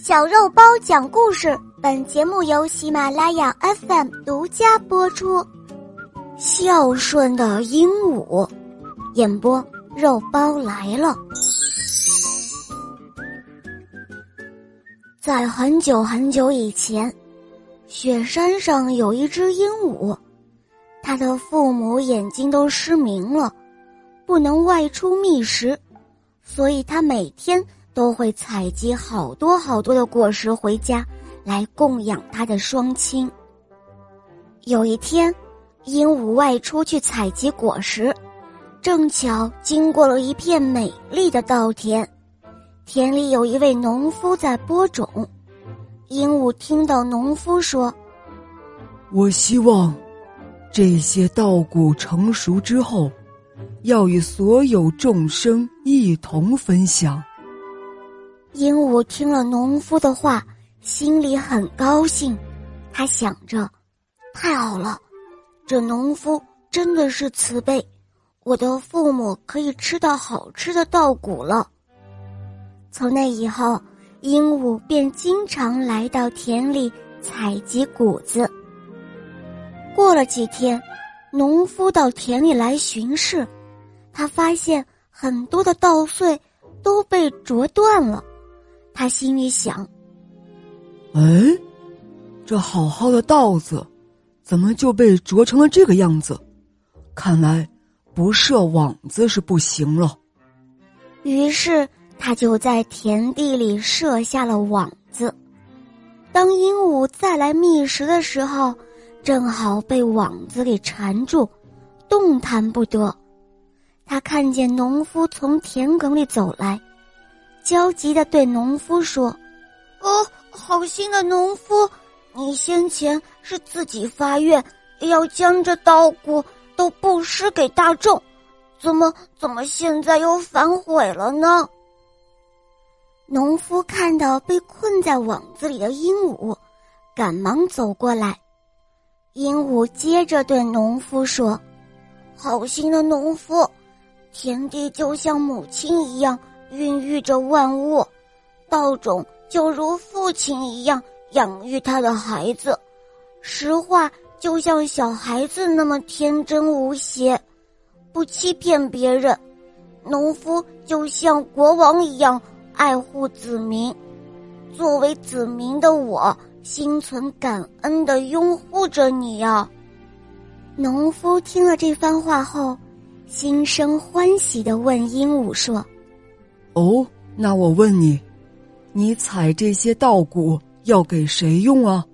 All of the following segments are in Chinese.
小肉包讲故事，本节目由喜马拉雅 FM 独家播出。孝顺的鹦鹉，演播肉包来了。在很久很久以前，雪山上有一只鹦鹉，它的父母眼睛都失明了，不能外出觅食，所以它每天。都会采集好多好多的果实回家，来供养他的双亲。有一天，鹦鹉外出去采集果实，正巧经过了一片美丽的稻田，田里有一位农夫在播种。鹦鹉听到农夫说：“我希望这些稻谷成熟之后，要与所有众生一同分享。”鹦鹉听了农夫的话，心里很高兴。他想着：“太好了，这农夫真的是慈悲，我的父母可以吃到好吃的稻谷了。”从那以后，鹦鹉便经常来到田里采集谷子。过了几天，农夫到田里来巡视，他发现很多的稻穗都被啄断了。他心里想：“哎，这好好的稻子，怎么就被啄成了这个样子？看来不设网子是不行了。”于是他就在田地里设下了网子。当鹦鹉再来觅食的时候，正好被网子给缠住，动弹不得。他看见农夫从田埂里走来。焦急的对农夫说：“哦，好心的农夫，你先前是自己发愿要将这稻谷都布施给大众，怎么怎么现在又反悔了呢？”农夫看到被困在网子里的鹦鹉，赶忙走过来。鹦鹉接着对农夫说：“好心的农夫，田地就像母亲一样。”孕育着万物，稻种就如父亲一样养育他的孩子，实话就像小孩子那么天真无邪，不欺骗别人。农夫就像国王一样爱护子民，作为子民的我，心存感恩的拥护着你呀。农夫听了这番话后，心生欢喜的问鹦鹉说。哦，那我问你，你采这些稻谷要给谁用啊？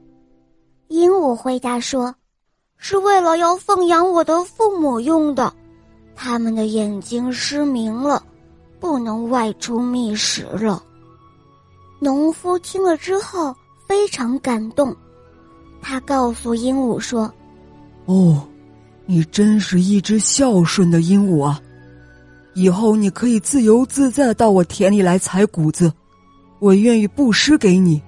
鹦鹉回答说：“是为了要奉养我的父母用的，他们的眼睛失明了，不能外出觅食了。”农夫听了之后非常感动，他告诉鹦鹉说：“哦，你真是一只孝顺的鹦鹉啊！”以后你可以自由自在到我田里来采谷子，我愿意布施给你。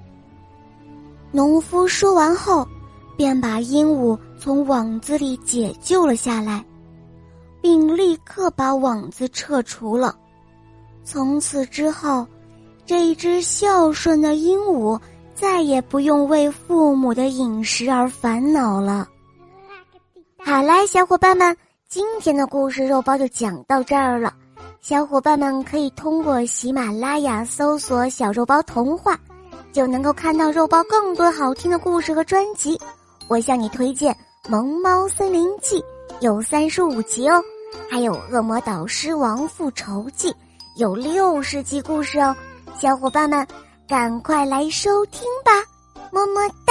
农夫说完后，便把鹦鹉从网子里解救了下来，并立刻把网子撤除了。从此之后，这一只孝顺的鹦鹉再也不用为父母的饮食而烦恼了。好啦，小伙伴们。今天的故事肉包就讲到这儿了，小伙伴们可以通过喜马拉雅搜索“小肉包童话”，就能够看到肉包更多好听的故事和专辑。我向你推荐《萌猫森林记》，有三十五集哦，还有《恶魔导师王复仇记》，有六十集故事哦，小伙伴们赶快来收听吧，么么。